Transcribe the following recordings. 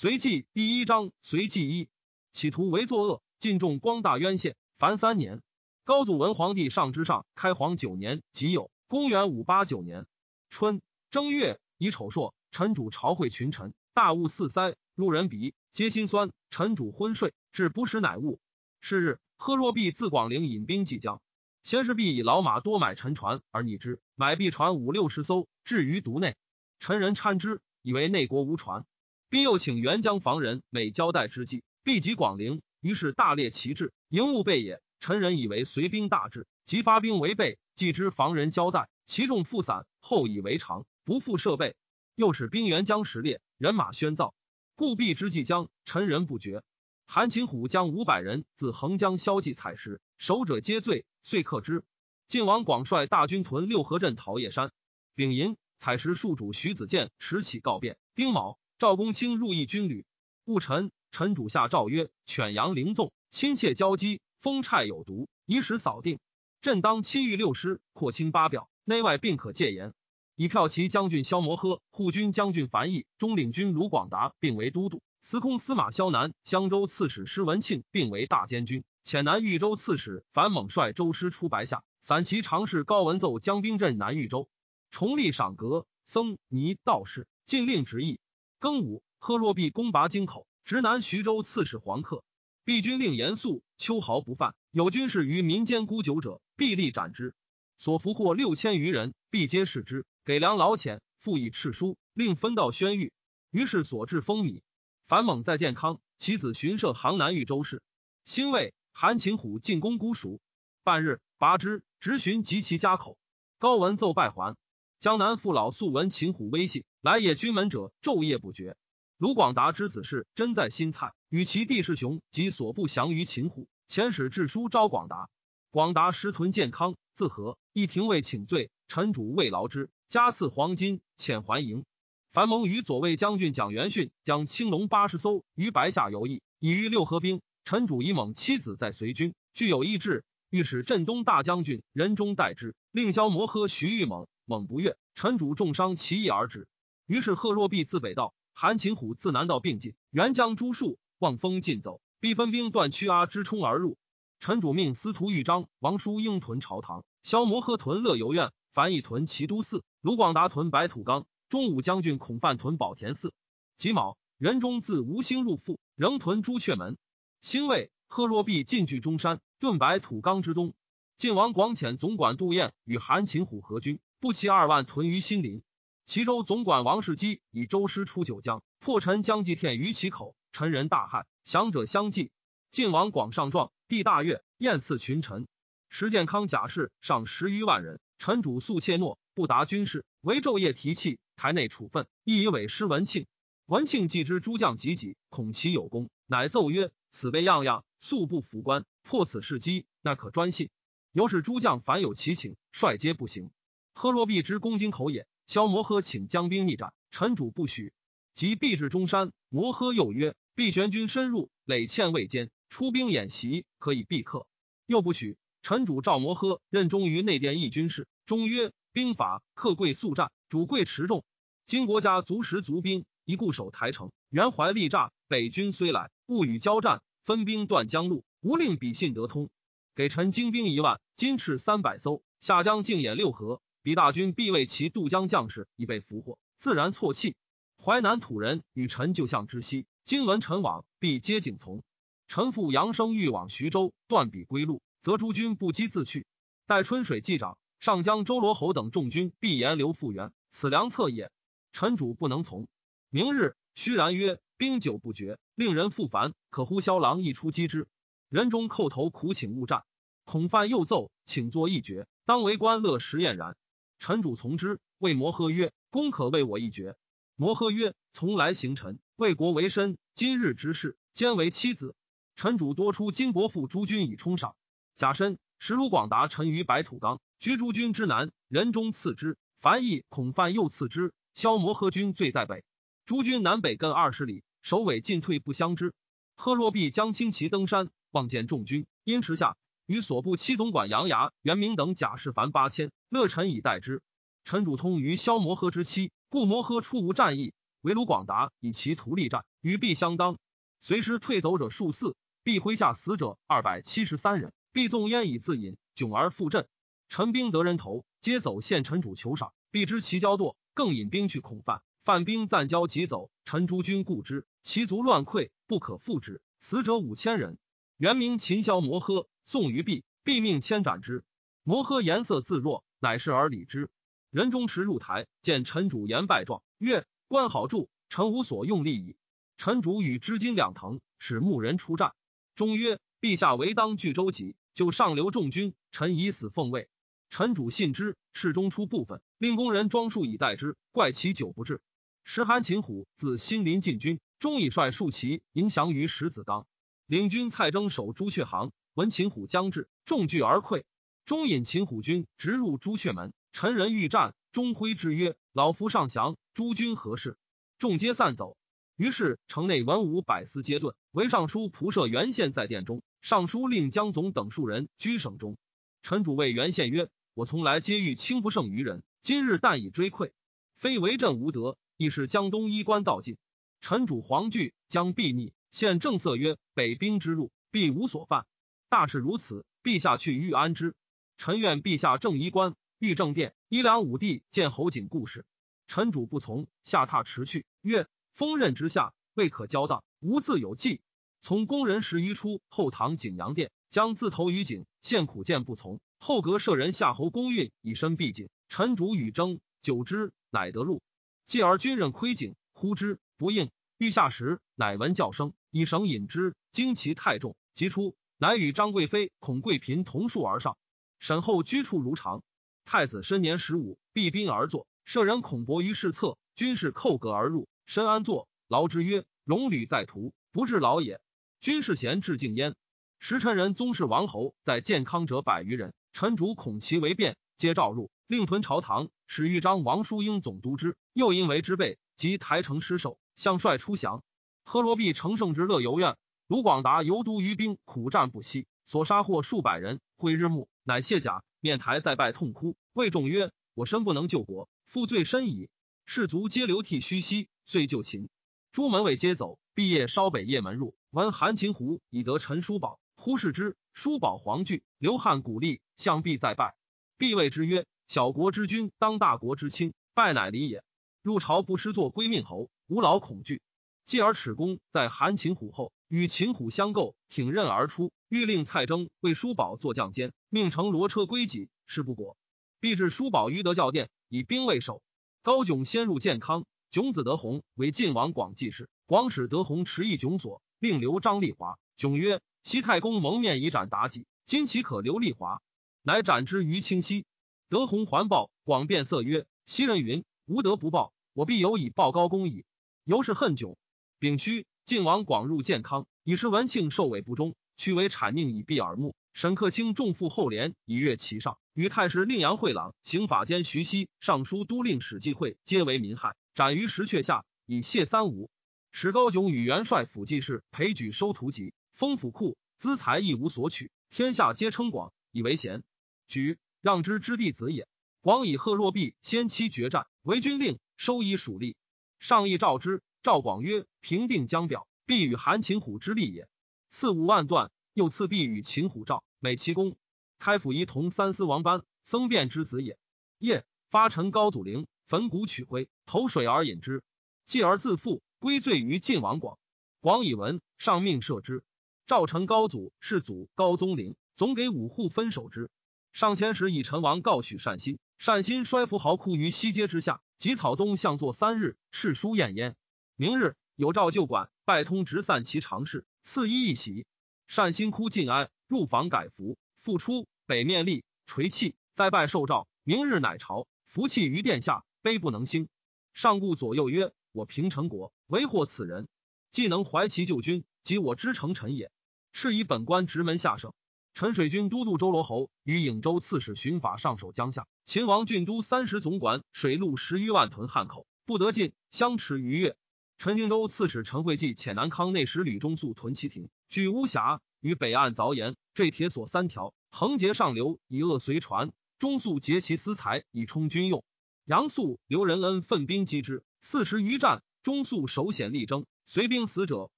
随记第一章，随记一，企图为作恶，尽众光大冤县，凡三年。高祖文皇帝上之上，开皇九年己酉，公元五八九年春正月，以丑朔，臣主朝会群臣，大雾四塞，路人鼻，皆心酸。臣主昏睡，至不时乃物。是日，贺若弼自广陵引兵济江，先是弼以老马多买沉船而逆之，买必船五六十艘，置于渎内。臣人参之，以为内国无船。并又请援江防人，每交代之际，必及广陵。于是大列旗帜，营务备也。臣人以为随兵大至，即发兵为备。既知防人交代，其众复散，后以为常，不复设备。又使兵援江时列，人马喧噪，故必之济江。臣人不决。韩擒虎将五百人自横江消济采石，守者皆醉，遂克之。晋王广率大军屯六合镇桃叶山，丙寅，采石戍主徐子建持起告变。丁卯。赵公卿入邑军旅，戊辰，臣主下诏曰：犬羊凌纵，亲切交击，风虿有毒，以使扫定。朕当亲御六师，扩清八表，内外并可戒严。以骠骑将军萧摩诃、护军将军樊毅、中领军卢广达并为都督，司空司马萧南、襄州刺史施文庆并为大监军，遣南豫州刺史樊猛率州师出白下，散骑常侍高文奏将兵镇南豫州，重立赏格僧尼道士，禁令执意。庚午，贺若弼攻拔京口，直南徐州刺史黄克。毕军令严肃，秋毫不犯。有军士于民间沽酒者，必立斩之。所俘获六千余人，必皆视之，给粮劳遣，复以敕书，令分道宣谕。于是所至封米。樊猛在建康，其子巡射杭南豫州事。兴魏，韩擒虎进攻姑熟，半日拔之，直寻及其家口。高文奏败还。江南父老素闻秦虎威信，来也军门者昼夜不绝。卢广达之子事真在心蔡，与其弟世雄及所部降于秦虎，遣使致书招广达。广达师屯健康，自和，一廷尉请罪，臣主慰劳之，加赐黄金，遣还营。樊蒙与左卫将军蒋元训将青龙八十艘于白下游弋，已于六合兵。臣主以猛妻子在随军，具有意志，欲使镇东大将军任中代之，令萧摩诃徐玉猛。猛不悦，臣主重伤，其意而止。于是贺若弼自北道，韩擒虎自南道并进，援将诸戍，望风尽走，逼分兵断屈阿之冲而入。臣主命司徒豫章、王叔英屯朝堂，萧摩诃屯乐游院，樊毅屯齐都寺，卢广达屯白土冈，中武将军孔范屯宝田寺。己卯，仁中自吴兴入腹，仍屯朱雀门。兴未，贺若弼进据中山，顿白土冈之东。晋王广遣总管杜彦与韩擒虎合军。步骑二万屯于新林，齐州总管王世基以周师出九江，破陈将计天于其口，陈人大骇，降者相继。晋王广上状，帝大悦，宴赐群臣。石建康甲士上十余万人，臣主素怯懦，不达军事，唯昼夜提气，台内处分，亦以委师文庆。文庆既知诸将急己，恐其有功，乃奏曰：“此辈样样素不服官，破此事机，那可专信。”由是诸将凡有其请，率皆不行。贺若弼之攻京口也，萧摩诃请将兵逆战，臣主不许。即必至中山，摩诃又曰：“必玄军深入，累欠未坚，出兵演习，可以避克。”又不许。臣主赵摩诃任忠于内殿议军事，中曰：“兵法克贵速战，主贵持重。今国家足食足兵，一固守台城，袁怀力诈。北军虽来，勿与交战，分兵断江路，无令彼信得通。给臣精兵一万，金翅三百艘，下江竞演六合。”李大军必为其渡江将士已被俘获，自然错气。淮南土人与臣就相知悉，今闻臣往，必皆景从。臣父杨生欲往徐州，断彼归路，则诸军不击自去。待春水既涨，上将周罗侯等众军必沿流复原，此良策也。臣主不能从。明日，虚然曰：“兵久不决，令人复烦，可呼萧郎一出击之。”人中叩头苦请勿战。孔范又奏，请作一决，当为官乐时晏然。臣主从之，谓摩诃曰：“公可为我一决。”摩诃曰：“从来行臣，为国为身，今日之事，兼为妻子。臣主多出金伯父诸君以充赏。甲申，时鲁广达臣于白土冈，居诸军之南，人中次之。樊毅、孔范又次之。萧摩诃军最在北，诸军南北更二十里，首尾进退不相知。贺若弼将轻骑登山，望见众军，因迟下。与所部七总管杨牙、袁明等甲士凡八千，乐臣以待之。臣主通于萧摩诃之妻，故摩诃出无战意，唯卢广达以其图力战，与毕相当。随时退走者数四，毕麾下死者二百七十三人。毕纵烟以自引，窘而复振。陈兵得人头，皆走献陈主求赏。必知其骄惰，更引兵去恐犯。犯兵暂交即走。陈诸军固之，其卒乱溃，不可复之。死者五千人。原名秦萧摩诃，宋于毕，毕命千斩之。摩诃颜色自若，乃是而礼之。人中持入台，见陈主言拜状，曰：“官好助，臣无所用力矣。”陈主与织金两腾，使牧人出战。中曰：“陛下为当据州己，就上流众军，臣以死奉位。”陈主信之，侍中出部分，令工人装束以待之，怪其久不至。时韩擒虎自新林进军，终以率数骑迎降于石子冈。领军蔡征守朱雀行，闻秦虎将至，众惧而溃。中引秦虎军直入朱雀门，陈人欲战，钟辉之曰：“老夫上降，诸军何事？”众皆散走。于是城内文武百司皆遁，唯尚书仆射袁宪在殿中。尚书令江总等数人居省中。陈主谓袁宪曰：“我从来皆欲轻不胜于人，今日但以追溃，非为朕无德，亦是江东衣冠道尽。陈主惶惧，将必逆。现正色曰：北兵之入，必无所犯。大事如此，陛下去欲安之。臣愿陛下正衣冠，御正殿，一良武帝见侯景故事。臣主不从，下榻驰去，曰。”锋刃之下，未可交当，无自有计。从宫人十余出后堂景阳殿，将自投于井，献苦谏不从。后阁舍人夏侯公运以身避井，臣主与争，久之，乃得入。继而军人窥井，呼之不应。欲下时，乃闻叫声，以绳引之，惊其太重，即出，乃与张贵妃、孔贵嫔同数而上。沈后居处如常。太子申年十五，闭兵而坐，舍人孔伯于室侧，军士叩阁而入。申安坐，劳之曰：“戎旅在途，不至劳也。”君士贤至敬焉。时臣人宗室王侯在健康者百余人，臣主恐其为变，皆召入，令屯朝堂，使豫章王叔英总督之。又因为之备，及台城失守，相率出降。贺罗弼乘胜之乐游苑，卢广达游都于兵，苦战不息，所杀获数百人。会日暮，乃卸甲，面台再拜，痛哭，谓仲曰：“我身不能救国，负罪深矣。”士卒皆流涕吁兮，遂就擒。朱门卫皆走。毕业稍北夜门入，闻韩擒胡以得陈叔宝，忽视之。叔宝惶惧，流汗鼓励，向毕再拜。毕谓之曰：“小国之君，当大国之亲，拜乃礼也。入朝不失作归命侯，无劳恐惧。”继而耻公在韩擒虎后，与秦虎相构，挺刃而出，欲令蔡征为叔宝做将监，命乘罗车归己，事不果。必至叔宝于德教殿，以兵为守。高炯先入建康，炯子德宏为晋王广记事。广使德宏持一炯所，令留张立华。炯曰：“西太公蒙面以斩妲己，今岂可留立华？”乃斩之于清溪。德弘还报，广变色曰：“昔人云，无德不报，我必有以报高公矣。”由是恨炯。丙戌，晋王广入健康，以是文庆受委不忠，屈为谄佞以避耳目。沈克清重负后连，以越其上。与太师令杨惠朗、刑法监徐熙、尚书都令史继会皆为民害，斩于石阙下，以谢三吴。史高炯与元帅府记事裴举收徒籍，封府库，资财一无所取，天下皆称广，以为贤。举让之之弟子也。广以贺若弼先期决战，为军令，收以属吏。上议召之，赵广曰：“平定江表，必与韩擒虎之力也。”赐五万段，又赐必与秦虎赵，美其功。开府仪同三司王班，僧辩之子也。夜发陈高祖陵，焚骨取灰，投水而饮之，继而自负，归罪于晋王广。广以闻，上命赦之。赵陈高祖是祖高宗陵，总给五户分守之。上前时，以陈王告许善心，善心衰服豪哭于西街之下，及草东向坐三日，敕书宴焉。明日有诏旧馆，拜通直散其常事，赐衣一喜。善心哭尽哀，入房改服。复出北面立垂泣，再拜受诏。明日乃朝，服气于殿下，悲不能兴。上顾左右曰：“我平城国，为祸此人，既能怀其旧君，即我之成臣也。”是以本官直门下省。陈水军都督周罗侯与颍州刺史巡法上守江夏。秦王郡都三十总管水陆十余万屯汉口，不得进，相持逾越。陈荆州刺史陈惠济遣南康内史吕中素屯其庭，据巫峡。于北岸凿岩，坠铁索三条，横截上流，以扼随船。中素劫其私财，以充军用。杨素、刘仁恩奋兵击之，四十余战，中肃首显力争，随兵死者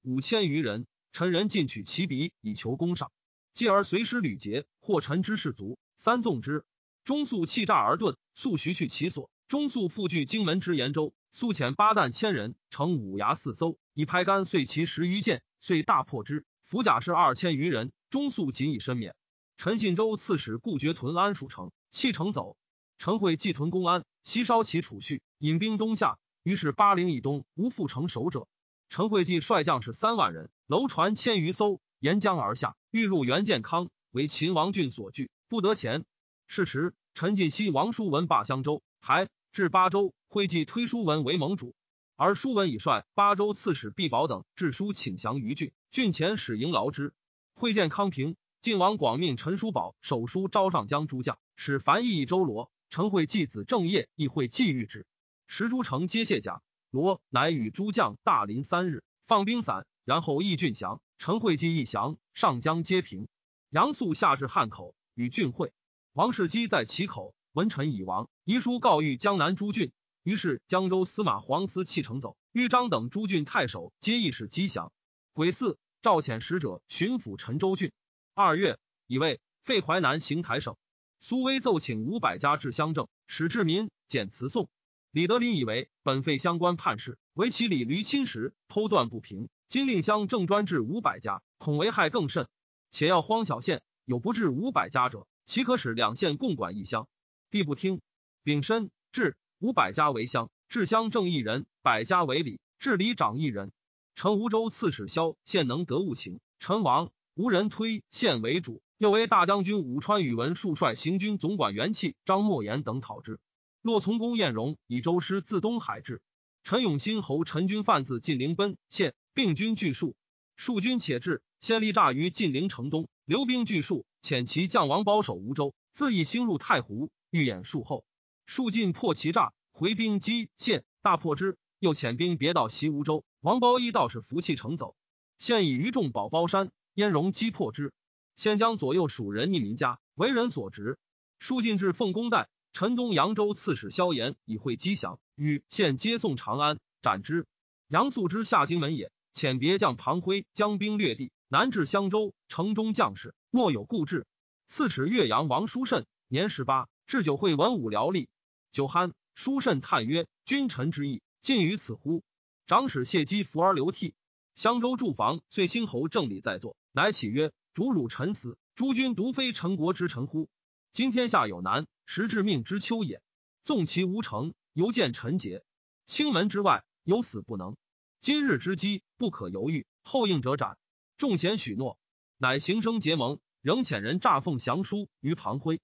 五千余人。陈人进取其鼻以求攻上，继而随师屡捷，获陈之士卒，三纵之。中肃弃诈而遁，速徐去其所。中肃复据荆门之延州，速遣八旦千人，乘五牙四艘，以拍竿碎其十余箭，遂大破之。俘甲士二千余人，中肃仅以身免。陈信州刺史顾觉屯安蜀城，弃城走。陈会继屯公安，西烧其储蓄，引兵东下。于是巴陵以东无复城守者。陈会稽率将士三万人，楼船千余艘，沿江而下，欲入元建康，为秦王郡所拒，不得前。是时，陈进西王叔文罢襄州，还至巴州，会稽推叔文为盟主，而叔文已率巴州刺史毕保等致书请降于郡，郡前使迎劳之。会见康平，晋王广命陈叔宝手书招上江诸将，使樊毅、周罗。陈会继子正业亦会继谕之。石诸城皆谢甲。罗乃与诸将大临三日，放兵散，然后义郡降。陈会稽一降，上江皆平。杨素下至汉口，与郡会。王世基在其口，文臣已亡，遗书告谕江南诸郡。于是江州司马黄思弃城走，豫章等诸郡太守皆议事击降。癸巳，赵遣使者巡抚陈州郡。二月，以为废淮南行台省。苏威奏请五百家至乡政，使治民，减词讼。李德林以为本废相关判事，为其李驴侵蚀，偷断不平。今令乡正专治五百家，恐危害更甚。且要荒小县有不治五百家者，岂可使两县共管一乡？帝不听。丙申，至五百家为乡，至乡正一人，百家为里，至里长一人。陈吴州刺史萧县能得物情，陈王无人推县为主，又为大将军武川宇文数率行军总管元气张默言等讨之。洛从公晏荣以周师自东海至，陈永新侯陈军犯自晋陵奔县，并军俱数，数军且至，先立诈于晋陵城东，留兵俱数，遣其将王保守吴州，自以兴入太湖，欲掩数后，数尽破其诈，回兵击县，大破之，又遣兵别到袭吴州，王包一道士服气，乘走，现以余众保包山，燕荣击破之，先将左右蜀人逆民家，为人所执，数进至奉公代。陈东扬州刺史萧炎以会击降，与现接送长安，斩之。杨素之下荆门也，遣别将庞辉将兵略地，南至襄州，城中将士莫有故志。刺史岳阳王书慎年十八，置酒会文武僚吏，酒酣，书慎叹曰：“君臣之义，尽于此乎？”长史谢基伏而流涕。襄州驻防遂兴侯正礼在座，乃起曰：“主辱臣死，诸君独非陈国之臣乎？今天下有难。”时至命之秋也，纵其无成，犹见臣节。青门之外，有死不能。今日之机，不可犹豫。后应者斩。众贤许诺，乃行生结盟，仍遣人诈奉降书于庞辉。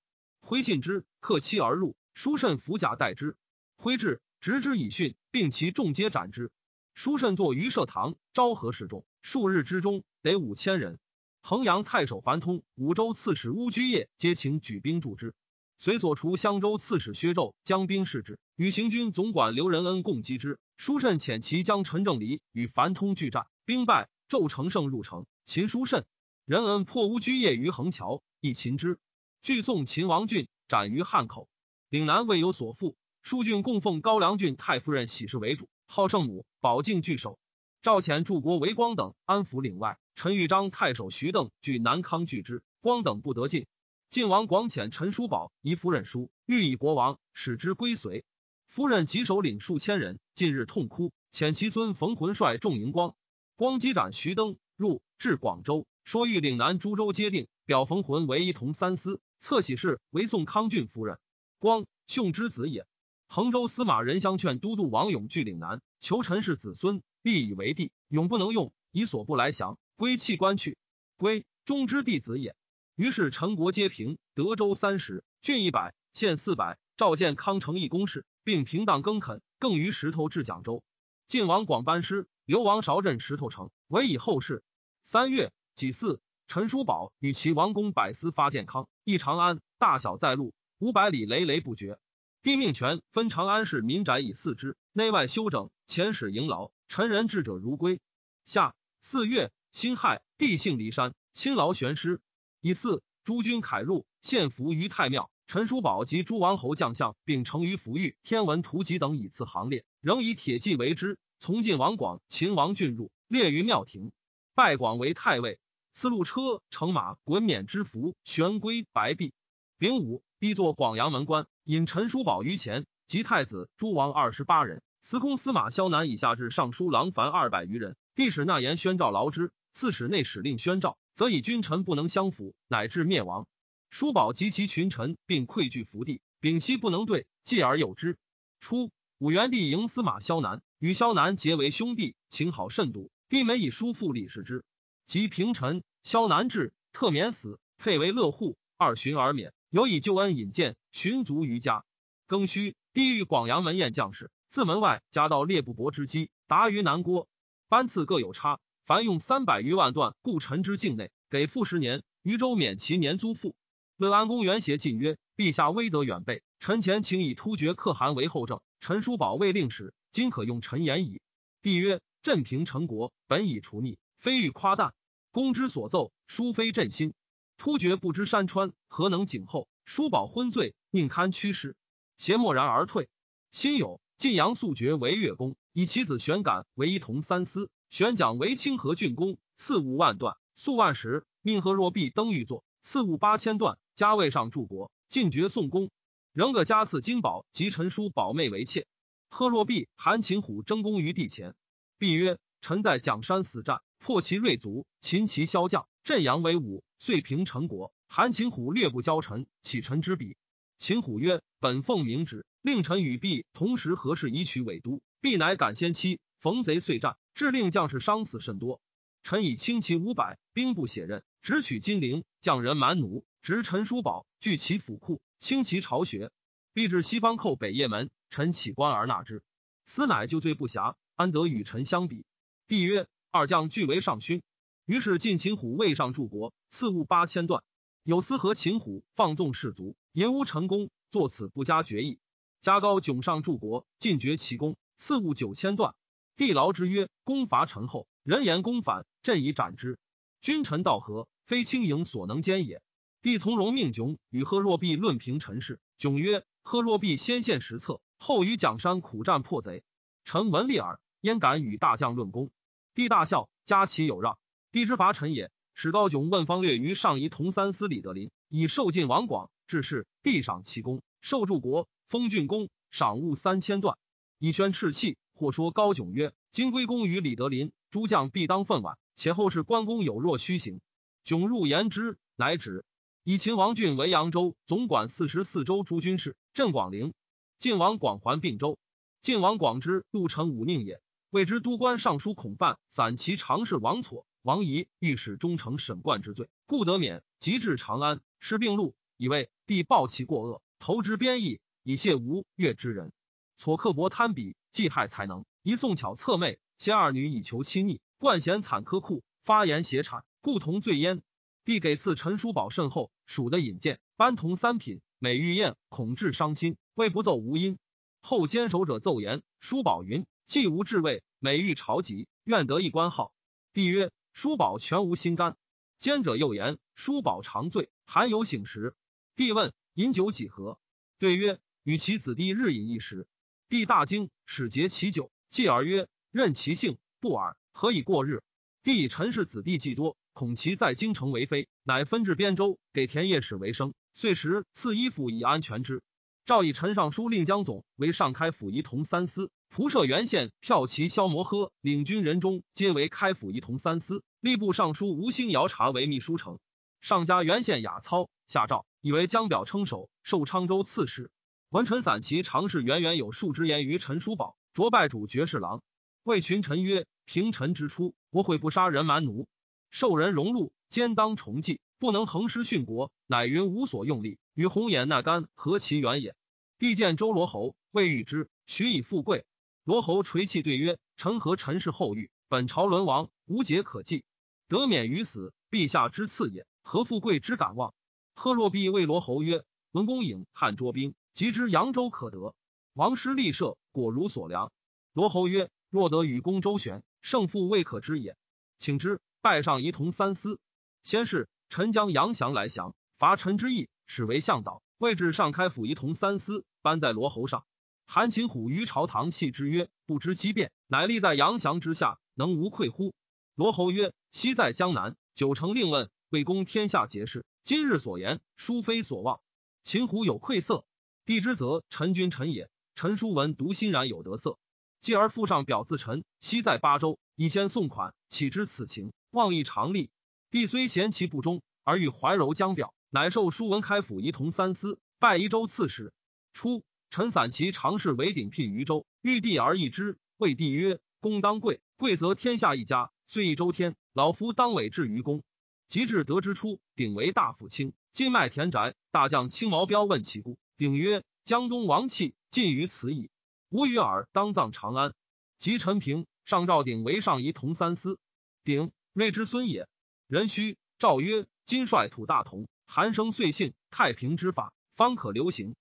挥信之，克期而入。书慎伏甲待之。挥至，执之以训，并其众皆斩之。书慎坐于社堂，昭和示众。数日之中，得五千人。衡阳太守樊通、武州刺史乌居业皆请举兵助之。随所除襄州刺史薛胄将兵视之，与行军总管刘仁恩共击之。书慎遣其将陈正离与樊通拒战，兵败，纣乘胜入城，秦书慎。仁恩破乌居业于横桥，亦擒之。拒送秦王俊，斩于汉口。岭南未有所负，数郡供奉高梁郡太夫人喜事为主，号圣母，保境拒守。赵遣柱国为光等安抚岭外。陈玉章太守徐邓据南康拒之，光等不得进。晋王广遣陈叔宝移夫人书，欲以国王使之归随。夫人即首领数千人，近日痛哭，遣其孙冯浑率众迎光。光击斩徐登，入至广州，说欲岭南诸州皆定，表冯浑为一同三司，侧喜事为宋康郡夫人。光兄之子也。衡州司马任相劝都督王永据岭南，求陈氏子孙立以为帝，永不能用，以所不来降，归弃官去。归中之弟子也。于是陈国皆平，德州三十，郡一百，县四百。召见康成义公事，并平荡耕垦，更于石头至蒋州。晋王广班师，刘王韶镇石头城，为以后事。三月己巳，陈叔宝与其王公百司发建康，诣长安，大小在路，五百里累累不绝。帝命权分长安市民宅以四之，内外修整，遣使迎劳。陈人智者如归。夏四月辛亥，帝幸骊山，亲劳玄师。以四诸军凯入，献俘于太庙。陈叔宝及诸王侯将相，并成于抚育天文图籍等以次行列，仍以铁骑为之。从晋王广、秦王郡入，列于庙庭，拜广为太尉。四路车乘马，滚冕之服，玄龟白璧。丙午，帝作广阳门官，引陈叔宝于前，及太子、诸王二十八人，司空司马萧南以下至尚书郎凡二百余人。帝使纳言宣诏劳之，刺史内使令宣诏，则以君臣不能相辅，乃至灭亡。叔宝及其群臣并溃惧伏地，丙息不能对，继而有之。初，武元帝迎司马萧南，与萧南结为兄弟，情好甚笃。帝每以叔父礼事之。及平臣，萧南至，特免死，配为乐户，二旬而免。有以救恩引荐，寻族于家。庚戌，帝遇广阳门宴将士，自门外加到列不伯之机，达于南郭。班次各有差，凡用三百余万段，故臣之境内给赋十年。余州免其年租赋。乐安公元协进曰：“陛下威德远备，臣前请以突厥可汗为后政，陈叔宝为令史，今可用臣言矣。”帝曰：“镇平成国，本已除逆，非欲夸大。公之所奏，殊非朕心。突厥不知山川，何能景后？叔宝昏醉，宁堪屈师？邪默然而退。辛酉，晋阳肃爵为越公。”以其子玄感为一同三司，玄讲为清河郡公，赐五万段，粟万石。命贺若弼登御座，赐物八千段，加位上柱国。进爵宋公，仍各加赐金宝及陈叔宝妹为妾。贺若弼、韩擒虎争功于帝前，弼曰：“臣在蒋山死战，破其锐卒，擒其骁将，镇阳为武，遂平陈国。韩擒虎略不交臣，启臣之笔。”秦虎曰：“本奉明旨，令臣与毕同时合适，以取尾都。”毕乃敢先期，逢贼遂战，致令将士伤死甚多。臣以轻骑五百，兵不血刃，直取金陵，将人蛮奴，执陈叔宝，据其府库，轻其巢穴，必至西方寇北邺门。臣起官而纳之，此乃就罪不暇，安得与臣相比？帝曰：二将俱为上勋。于是晋秦虎位上柱国，赐物八千段。有司和秦虎放纵士卒，言无成功，作此不加决议。加高迥上柱国，尽绝其功。赐物九千段，帝劳之曰：“攻伐臣后，人言攻反，朕以斩之。君臣道合，非轻盈所能兼也。”帝从容命迥与贺若弼论平陈事。迥曰：“贺若弼先献实策，后于蒋山苦战破贼，臣闻利耳，焉敢与大将论功？”帝大笑，加其有让。帝之伐臣也，使高迥问方略于上仪同三司李德林，以受晋王广致仕，帝赏其功，受柱国，封郡公，赏物三千段。以宣赤气，或说高迥曰：“今归功于李德林，诸将必当愤惋。且后世关公有若虚行。”迥入言之，乃止。以秦王俊为扬州总管四十四州诸军事，镇广陵。晋王广还并州。晋王广之陆城武宁也，谓之都官尚书孔范，散骑常侍王痤、王仪御史中丞沈冠之罪，故得免，即至长安，失并禄，以为帝报其过恶，投之边邑，以谢吴越之人。挫刻薄贪鄙，忌害才能，一送巧侧媚，先二女以求亲昵，冠贤惨苛酷，发言邪谄，故同罪焉。帝给赐陈叔宝甚厚，属的引荐，班同三品，每欲宴，恐致伤心，谓不奏无音。后坚守者奏言，叔宝云：既无智位，每欲朝疾，愿得一官号。帝曰：叔宝全无心肝。坚者又言：叔宝常醉，含有醒时。帝问：饮酒几何？对曰：与其子弟日饮一时。帝大惊，使节其酒，继而曰：“任其性，不尔，何以过日？”帝以陈氏子弟既多，恐其在京城为非，乃分至边州，给田业使为生。岁时赐衣服以安全之。诏以陈尚书令江总为上开府仪同三司，仆射原县骠骑萧摩诃领军人中，皆为开府仪同三司。吏部尚书吴兴尧察为秘书丞。上加原县雅操，下诏以为江表称首，授昌州刺史。文臣散骑常侍远远有数之言于陈叔宝，卓拜主爵士郎，谓群臣曰：“平陈之初，我悔不杀人蛮奴，受人荣禄，兼当崇祭，不能横师殉国，乃云无所用力，与红颜那干何其远也？”帝见周罗侯，未遇之，许以富贵。罗侯垂泣对曰：“臣何陈氏后遇，本朝沦亡，无解可继，得免于死，陛下之赐也，何富贵之敢忘？”贺若弼谓罗侯曰：“文公颖汉捉兵。”即知扬州可得，王师立设，果如所量。罗侯曰：“若得与公周旋，胜负未可知也。请之。”拜上仪同三司。先是，臣将杨祥来降，伐陈之意，使为向导，位置上开府仪同三司，班在罗侯上。韩擒虎于朝堂泣之曰：“不知机变，乃立在杨祥之下，能无愧乎？”罗侯曰：“昔在江南，九成令问，魏公天下皆是。今日所言，殊非所望。秦虎有愧色，帝之则臣君臣也。陈叔文独欣然有得色，继而附上表自陈。昔在巴州，以先送款，岂知此情，望亦常立。帝虽嫌其不忠，而欲怀柔将表，乃受叔文开府仪同三司，拜宜州刺史。初。”陈散骑常侍为鼎聘于州，欲帝而易之。谓帝曰：“公当贵，贵则天下一家。虽一周天，老夫当委至于公。”及至得之初，鼎为大府卿，今麦田宅。大将青毛彪问其故，鼎曰：“江东王气尽于此矣。吾与尔当葬长安。”及陈平上诏鼎为上仪同三司。鼎睿之孙也。人须诏曰：“今率土大同，韩生岁信，太平之法，方可流行。”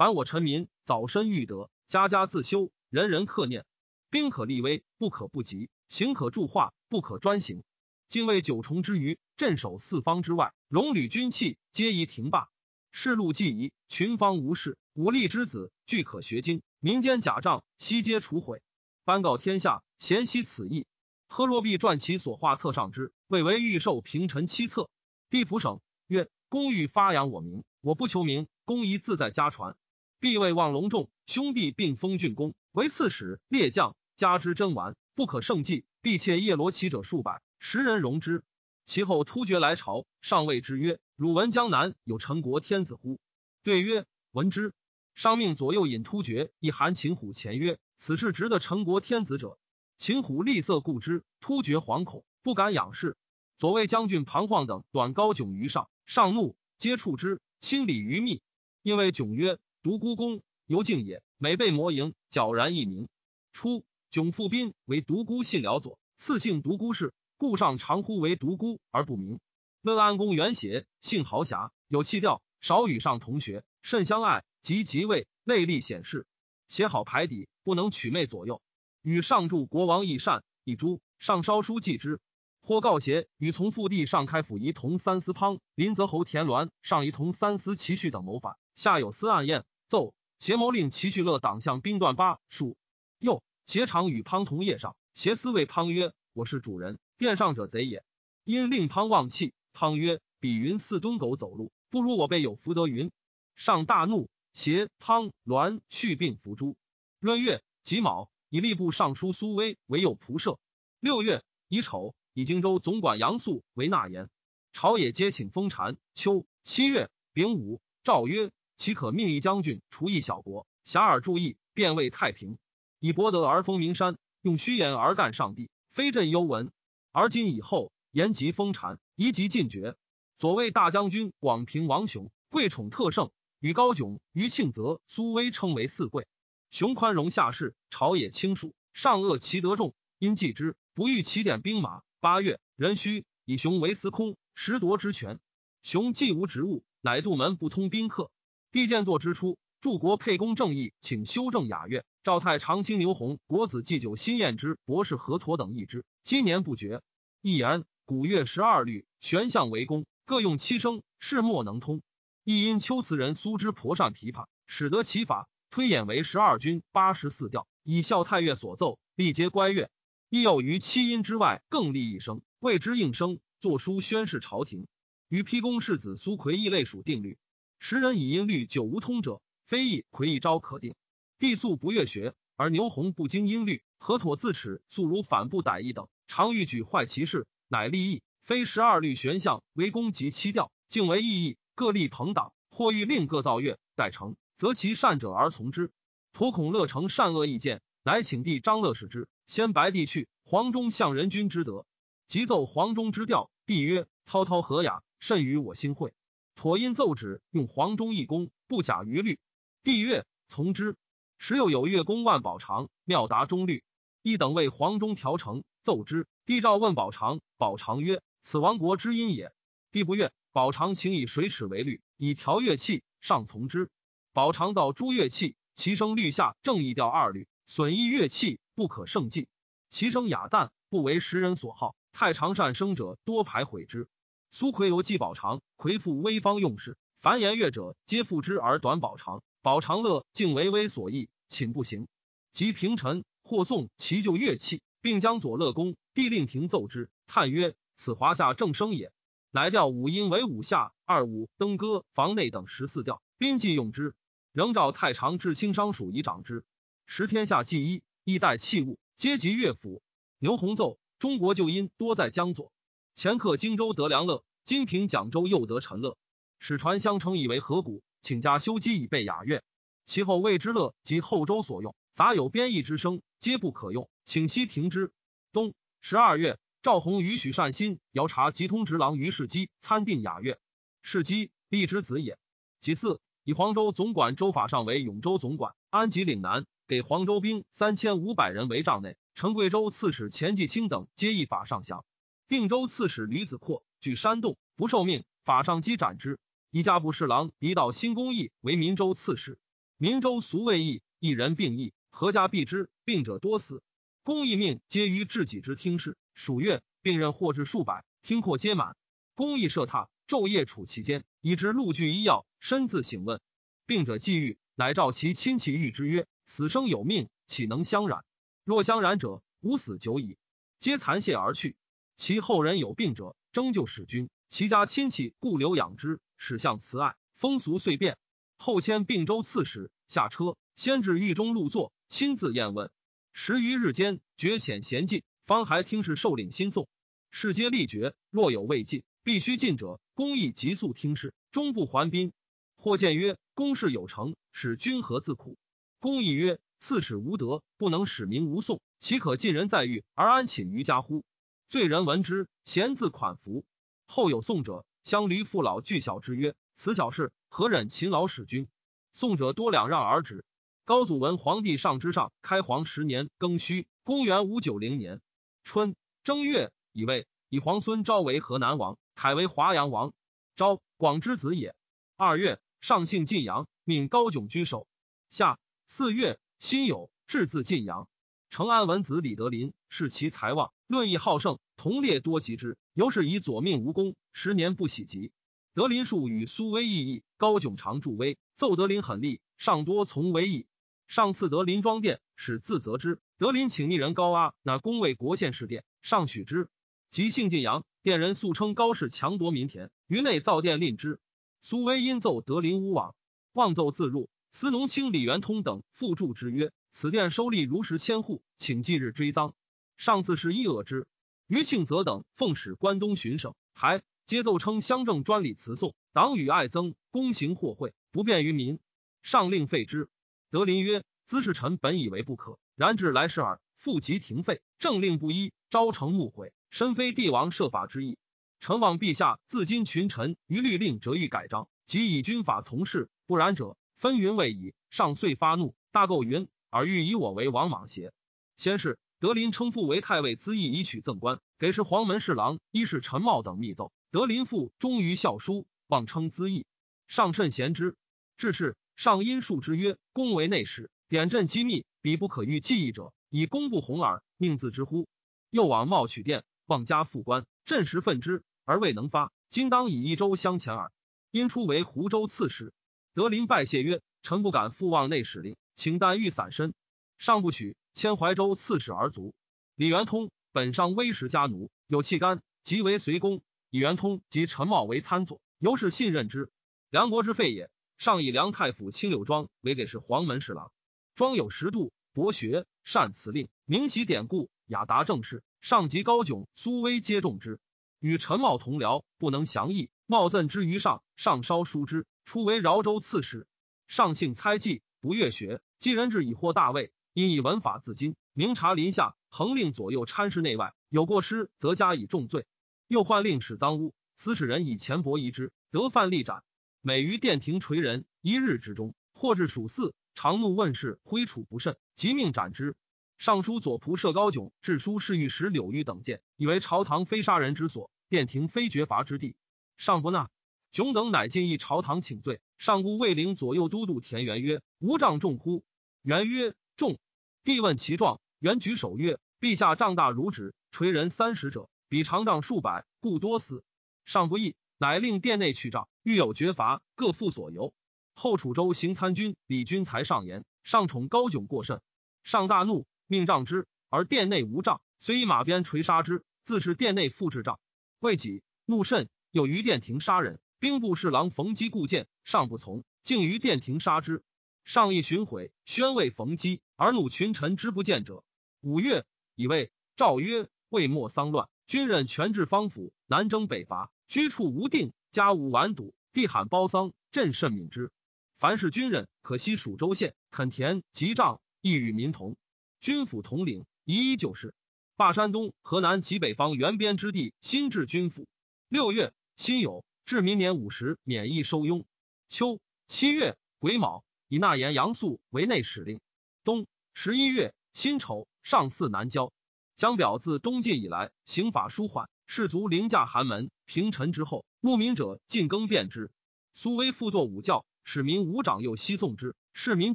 凡我臣民早身欲得，家家自修，人人克念。兵可立威，不可不及；行可助化，不可专行。今为九重之余，镇守四方之外，戎旅军器皆宜停罢。士路既移，群方无事，武力之子俱可学经。民间假仗悉皆除毁。颁告天下，咸悉此意。贺若弼传其所画册上之，谓为御寿平臣七策。地府省曰：公欲发扬我名，我不求名，公宜自在家传。必为望隆重，兄弟并封郡公，为刺史，列将加之珍玩，不可胜计。必窃叶罗骑者数百，十人容之。其后突厥来朝，上谓之曰：“汝闻江南有陈国天子乎？”对曰：“闻之。”上命左右引突厥一韩秦虎前曰：“此事值得陈国天子者。”秦虎厉色固之，突厥惶恐，不敢仰视。左卫将军庞晃等短高迥于上，上怒，皆触之，亲礼于密。因为迥曰。独孤公尤敬也，每被魔营，皎然一名。初，迥复宾为独孤信辽左，赐姓独孤氏，故上常呼为独孤而不明。乐安公元协，性豪侠，有气调，少与上同学，甚相爱。及即位，内力显示，写好牌底，不能取妹左右。与上助国王义善，一诸上烧书记之。或告协与从父弟上开府仪同三司滂、林泽侯田鸾、上仪同三司齐绪等谋反，下有司暗宴。奏邪谋令齐绪乐党项兵断巴蜀。又邪常与滂同夜上，邪思谓滂曰：“我是主人，殿上者贼也。”因令滂忘气。汤曰：“比云似蹲狗走路，不如我辈有福德云。”上大怒，邪滂栾续并伏诛。闰月己卯，以吏部尚书苏威为右仆射。六月乙丑，以荆州总管杨素为纳言。朝野皆请封禅。秋七月丙午，诏曰。岂可命一将军除一小国，遐迩注意，便为太平，以博得而封名山，用虚言而干上帝，非朕幽闻。而今以后，言及封禅，夷即尽绝。左卫大将军广平王雄，贵宠特盛，与高炯、于庆泽、苏威称为四贵。雄宽容下士，朝野轻恕，上恶其德重，因忌之，不欲起点兵马。八月，壬戌，以雄为司空，实夺之权。雄既无职务，乃杜门不通宾客。帝建作之初，柱国沛公正义请修正雅乐。赵太常卿刘弘、国子祭酒辛彦之博士何陀等议之。今年不绝。一言古乐十二律，玄象为公，各用七声，事莫能通。亦因秋辞人苏之婆善琵琶，使得其法推演为十二军八十四调，以效太乐所奏，力皆乖乐。亦有于七音之外更立一声，谓之应声。作书宣示朝廷。于批公世子苏奎亦类属定律。时人以音律久无通者，非议魁一招可定。帝素不悦学，而牛弘不经音律，何妥自耻？素如反不逮一等，常欲举坏其事，乃立意。非十二律玄象为公及七调，竟为异议。各立朋党，或欲令各造乐，待成，则其善者而从之。托恐乐成善恶意见，乃请帝张乐使之。先白帝去，黄忠向人君之德，即奏黄忠之调。帝曰：滔滔何雅，甚与我心会。妥因奏旨，用黄忠一功，不假于律。帝曰：“从之。”时又有乐公万宝长，妙达中律，一等为黄忠调成，奏之。帝诏问宝长，宝长曰：“此亡国之音也。”帝不悦。宝长请以水尺为律，以调乐器，上从之。宝长造诸乐器，其声律下正一调二律，损益乐器不可胜计。其声雅淡，不为时人所好。太常善声者多排毁之。苏奎有计宝长，魁父威方用事，凡言乐者皆附之而短宝长。宝长乐竟为威所役，寝不行。及平陈，或送其旧乐器，并将左乐公。帝令廷奏之，叹曰：“此华夏正声也。”乃调五音为五下、二五、登歌、房内等十四调，宾既用之。仍召太常至清商属以长之。时天下祭衣，亦待器物，皆及乐府。牛弘奏：中国旧音多在江左。前客荆州得良乐，今平蒋州又得陈乐。使传相称以为河谷，请加修机以备雅乐。其后魏之乐及后周所用。杂有编译之声，皆不可用，请息停之。冬十二月，赵弘与许善心遥察吉通直郎于世基参定雅乐。世基立之子也。其次，以黄州总管周法上为永州总管，安吉岭南，给黄州兵三千五百人为帐内。陈贵州刺史钱继清等皆议法上降。并州刺史吕子阔据山洞，不受命，法上击斩之。一家部侍郎狄道新公义为民州刺史。民州俗谓义，一人病疫。何家避之，病者多死。公义命皆于治己之听事。数月，病人获至数百，听阔皆满。公义设榻，昼夜处其间，以知陆具医药，身自省问。病者既愈，乃召其亲戚谕之曰：“死生有命，岂能相染？若相染者，吾死久矣。”皆残谢而去。其后人有病者，征就使君，其家亲戚故留养之，始相慈爱。风俗遂变。后迁并州刺史，下车，先至狱中入坐。亲自验问，十余日间，绝遣贤进，方还听事受领新送。事皆力决，若有未尽，必须尽者，公义急速听事，终不还宾。或见曰：“公事有成，使君何自苦？”公义曰：“刺史无德，不能使民无讼，岂可尽人在狱而安寝于家乎？”罪人闻之，咸自款服。后有宋者，相驴父老俱小之曰：“此小事，何忍勤劳使君？”宋者多两让而止。高祖文皇帝上之上，开皇十年庚戌，公元五九零年春正月，以位以皇孙昭为河南王，凯为华阳王。昭广之子也。二月，上幸晋阳，命高炯居守。夏四月，辛酉，至自晋阳。成安文子李德林，是其才望，论议好胜，同列多及之。由是以左命无功，十年不喜疾。德林术与苏威异议，高炯常助威，奏德林狠厉，上多从威义。上赐德林庄殿，使自责之。德林请逆人高阿，乃攻为国县事殿，上许之。即幸晋阳，殿人素称高氏强夺民田，于内造殿令之。苏威因奏德林无往，妄奏自入。司农卿李元通等附注之曰：“此殿收利如实千户，请即日追赃。”上自是一恶之。余庆泽等奉使关东巡省，还皆奏称乡政专礼辞颂，党羽爱增，公行祸贿，不便于民。上令废之。德林曰：“兹是臣本以为不可，然至来世耳。复即停废，政令不一，朝成暮毁，身非帝王设法之意。臣望陛下自今群臣于律令折欲改章，即以军法从事。不然者，分云未已。上遂发怒，大构云，而欲以我为王莽邪？先是，德林称父为太尉，资意以取赠官，给是黄门侍郎，一是陈茂等密奏。德林父忠于孝书，妄称资意，上甚贤之。至是。”上因述之曰：“公为内史，典朕机密，彼不可遇记忆者，以公不弘耳，宁自知乎？”又往茂取殿，妄加副官，朕时愤之，而未能发。今当以一州相前耳。因出为湖州刺史，德林拜谢曰：“臣不敢复望内史令，请但欲散身。”上不许，迁怀州刺史而卒。李元通本上威实家奴，有气干，即为随公。李元通及陈茂为参佐，由是信任之。梁国之废也。上以梁太府青柳庄为给事黄门侍郎，庄有识度，博学，善辞令，明习典故，雅达政事。上及高炯、苏威皆重之。与陈茂同僚，不能降议。茂赠之于上，上稍疏之，初为饶州刺史。上性猜忌，不悦学，积人志以获大位。因以文法自今，明察临下，恒令左右参事内外，有过失则加以重罪。又换令使赃污，司使人以钱帛遗之，得犯立斩。每于殿庭垂人，一日之中，或至属四，常怒问事，挥处不慎，即命斩之。尚书左仆射高炯致书侍御史柳玉等见，以为朝堂非杀人之所，殿庭非绝罚之地，上不纳。炯等乃进议朝堂请罪。上顾卫灵左右都督田元曰：“无杖重乎？”元曰：“众。”帝问其状，元举手曰：“陛下仗大如指，垂人三十者，比长杖数百，故多死。”上不义。乃令殿内去杖，欲有绝罚，各负所由。后楚州行参军李君才上言，上宠高窘过甚，上大怒，命杖之，而殿内无杖，遂以马鞭锤杀之。自是殿内复置杖。未几，怒甚，又于殿庭杀人。兵部侍郎冯基固谏，上不从，竟于殿庭杀之。上意寻毁，宣慰冯基，而怒群臣之不见者。五月，以为诏曰：未末丧乱，军人权至方府，南征北伐，居处无定，家务完堵，必罕包丧，朕甚悯之。凡是军人，可惜蜀州县，垦田集帐，亦与民同。军府统领，一一就是。霸山东、河南及北方原边之地，新置军府。六月，辛酉，至明年五十，免役收庸。秋七月癸卯，以纳言杨素为内史令。冬十一月辛丑，上巳南郊。江表自东晋以来，刑法舒缓，士卒凌驾寒门，平臣之后，牧民者尽更变之。苏威复作武教。使民无长幼悉送之，市民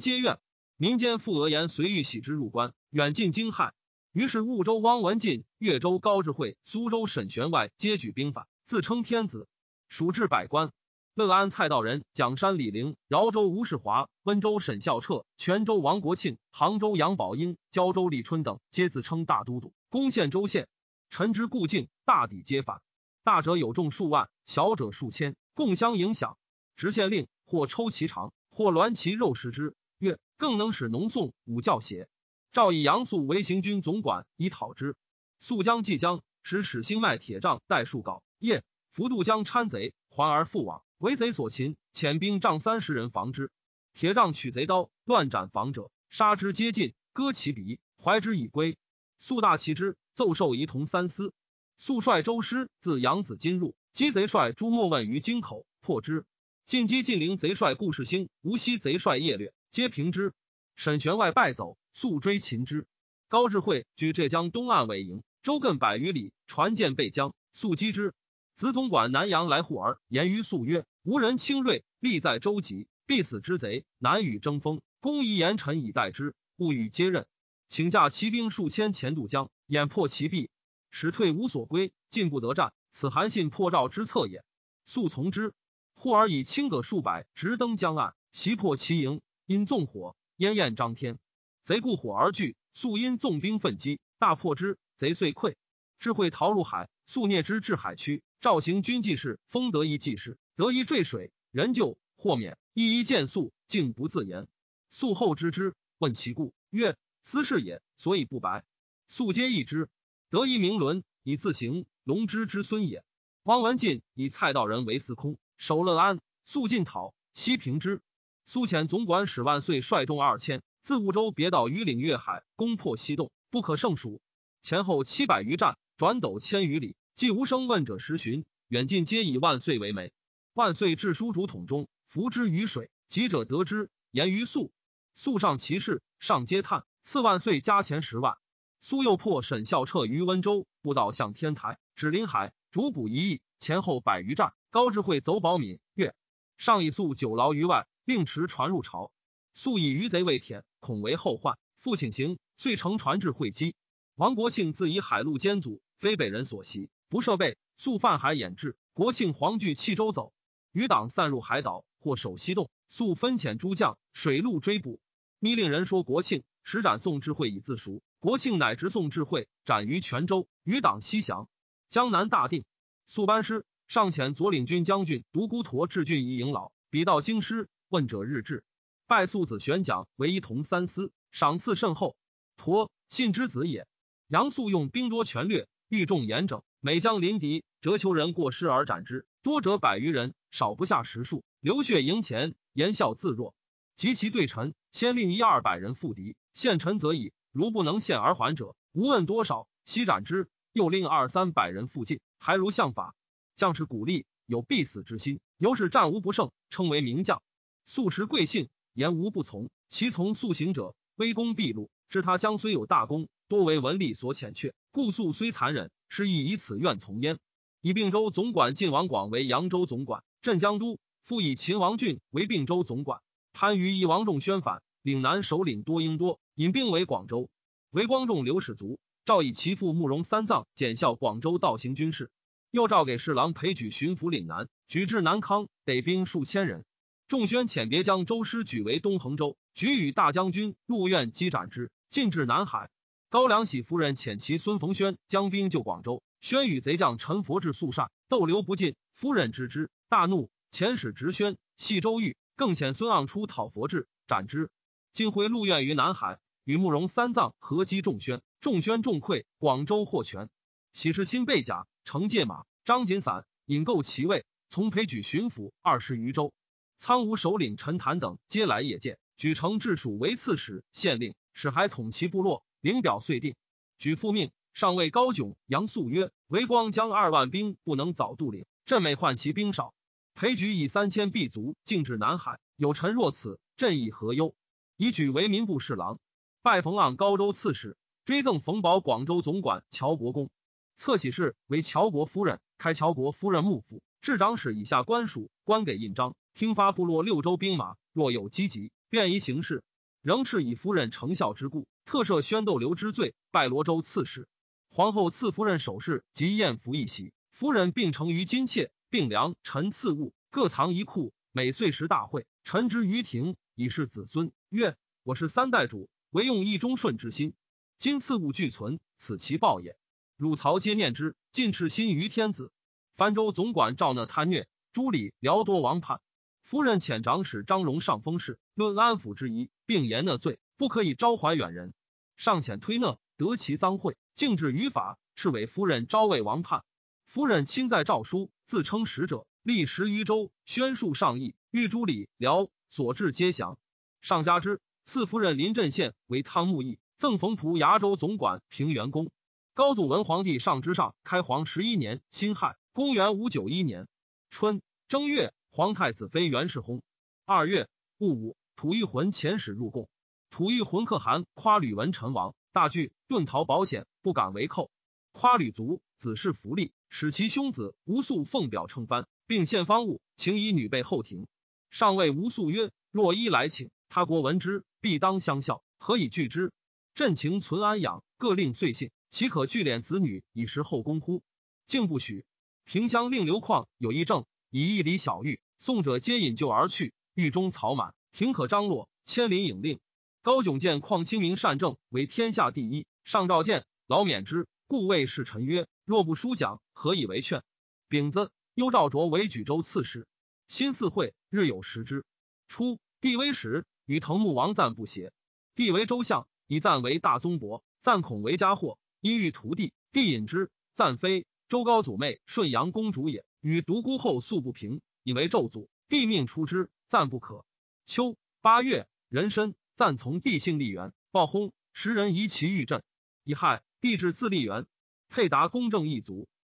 皆怨。民间复讹言随欲喜之入关，远近惊骇。于是婺州汪文进、越州高智慧、苏州沈玄外皆举兵反，自称天子。蜀至百官，乐安蔡道人、蒋山李陵、饶州吴世华、温州沈孝彻、泉州王国庆、杭州杨宝英、胶州李春等，皆自称大都督，攻陷州县。臣之故境，大抵皆反。大者有众数万，小者数千，共相影响。直县令。或抽其肠，或栾其肉食之。曰：更能使农宋武教邪？赵以杨素为行军总管，以讨之。肃将即将，使使兴迈铁杖带数稿。夜伏渡江搀贼，还而复往，为贼所擒，遣兵杖三十人防之。铁杖取贼刀，乱斩防者，杀之皆尽，割其鼻，怀之以归。肃大其之，奏授仪同三司。肃率周师自扬子金入，击贼帅朱莫问于京口，破之。进击晋陵贼帅顾世兴，无锡贼帅叶略，皆平之。沈玄外败走，速追擒之。高智慧居浙江东岸为营，周亘百余里，船舰备江，速击之。子总管南阳来护儿，言于肃曰：“无人轻锐，利在周急，必死之贼，难与争锋。公宜严臣以待之，勿与接任。请驾骑兵数千前渡江，掩破其壁，使退无所归，进不得战。此韩信破赵之策也。”速从之。护儿以轻葛数百直登江岸，袭破其营，因纵火，烟焰张天。贼故火而惧，素因纵兵奋击，大破之。贼遂溃，智慧逃入海，素聂之至海区。赵行军记事，封得一济事，得一坠水，人救豁免。一一见素，竟不自言。素后知之，问其故，曰：“斯是也，所以不白。”素皆易之。得一名伦，以自行龙之之孙也。汪文进以蔡道人为司空。守乐安，肃进讨，西平之。苏遣总管史万岁率众二千，自婺州别到榆岭越海，攻破西洞，不可胜数。前后七百余战，转斗千余里，既无声问者十寻，远近皆以万岁为媒。万岁置书竹筒中，浮之于水。急者得之，言于素，素上其事，上皆叹。赐万岁加钱十万。苏又破沈孝彻于温州，不道向天台，指临海，逐捕一役，前后百余战。高智慧走保敏，曰：上以素久劳于外，令持船入朝。素以渔贼为舔，恐为后患，复请行，遂乘船至会稽。王国庆自以海陆兼阻，非北人所袭，不设备。素泛海掩至，国庆黄惧弃舟走。余党散入海岛，或守西洞。素分遣诸将水陆追捕。密令人说国庆，使斩宋智慧以自赎。国庆乃执宋智慧斩于泉州。余党西降。江南大定，素班师。上遣左领军将军独孤陀至郡以迎老，彼到京师，问者日至，拜素子玄讲为一同三司，赏赐甚厚。陀信之子也。杨素用兵多权略，欲众严整，每将临敌，折求人过失而斩之，多者百余人，少不下十数，流血营前，言笑自若。及其对臣，先令一二百人赴敌，献臣则已。如不能献而还者，无问多少，悉斩之。又令二三百人附近，还如相法。将士鼓励，有必死之心，由是战无不胜，称为名将。素食贵姓，言无不从。其从素行者，威功毕露。知他将虽有大功，多为文吏所遣却，故素虽残忍，是亦以此愿从焉。以并州总管晋王广为扬州总管，镇江都。复以秦王俊为并州总管。潘于以王仲宣反，岭南首领多英多，引兵为广州。为光仲刘使卒，诏以其父慕容三藏检校广州道行军事。又诏给侍郎裴举巡抚岭南，举至南康，得兵数千人。仲宣遣别将周师举为东衡州，举与大将军陆苑击斩之，进至南海。高梁喜夫人遣其孙冯轩将兵救广州，宣与贼将陈佛至宿善，逗留不进。夫人知之，大怒，遣使直宣系周玉，更遣孙盎出讨佛至，斩之。晋会陆苑于南海，与慕容三藏合击仲宣，仲宣众溃，广州获全。喜事新备甲，乘借马，张锦伞引购骑位，从裴举巡抚二十余州。苍梧首领陈谭等皆来谒见，举城治蜀为刺史、县令，使还统其部落。领表遂定，举复命上尉高炯、杨素曰：“韦光将二万兵不能早渡岭，朕每患其兵少。裴举以三千必卒，径至南海。有臣若此，朕以何忧？”以举为民部侍郎，拜冯盎高州刺史，追赠冯保广州总管乔国公。侧喜事为乔国夫人，开乔国夫人幕府，至长史以下官属，官给印章，听发部落六州兵马，若有积极，便宜行事。仍是以夫人成效之故。特赦宣斗流之罪，拜罗州刺史。皇后赐夫人首饰及宴服一席。夫人并成于金妾，并良臣赐物各藏一库。每岁时大会，陈之于庭，以示子孙。曰：我是三代主，唯用一忠顺之心。今赐物俱存，此其报也。汝曹皆念之，尽赤心于天子。番州总管赵讷贪虐，朱里辽多王叛。夫人遣长史张荣上封事，论安抚之宜，并言讷罪。不可以招怀远人，尚遣推讷得其赃贿，敬至于法。赤尾夫人昭魏王叛，夫人亲在诏书，自称使者，历十余州，宣述上意，欲诸礼辽所至皆降。上加之，赐夫人临镇县为汤沐邑，赠冯仆崖州总管平原公。高祖文皇帝上之上开皇十一年辛亥，公元五九一年春正月，皇太子妃袁氏薨。二月戊午，吐玉魂遣使入贡。吐玉浑可汗夸吕文臣王，大惧，遁逃保险，不敢为寇。夸吕族子嗣福利，使其兄子吴素奉表称藩，并献方物，请以女备后庭。上谓吴素曰：“若一来请，他国闻之，必当相效，何以拒之？朕情存安养，各令遂信，岂可聚敛子女以食后宫乎？竟不许。平乡令刘旷有一政，以一礼小玉，送者皆引咎而去，狱中草满，庭可张罗，千里引令。”高炯见况清明善政为天下第一，上召见劳免之，故谓侍臣曰：“若不书讲，何以为劝？”丙子，幽赵卓为举州刺史。新四会日有食之。初，帝微时，与藤木王赞不协。帝为周相，以赞为大宗伯，赞恐为家祸，因欲屠帝。帝引之。赞非周高祖妹顺阳公主也，与独孤后素不平，以为咒诅。帝命出之，赞不可。秋八月，壬申。赞从帝姓立元，暴轰十人疑其御阵，以害帝至自立元，配达公正一族。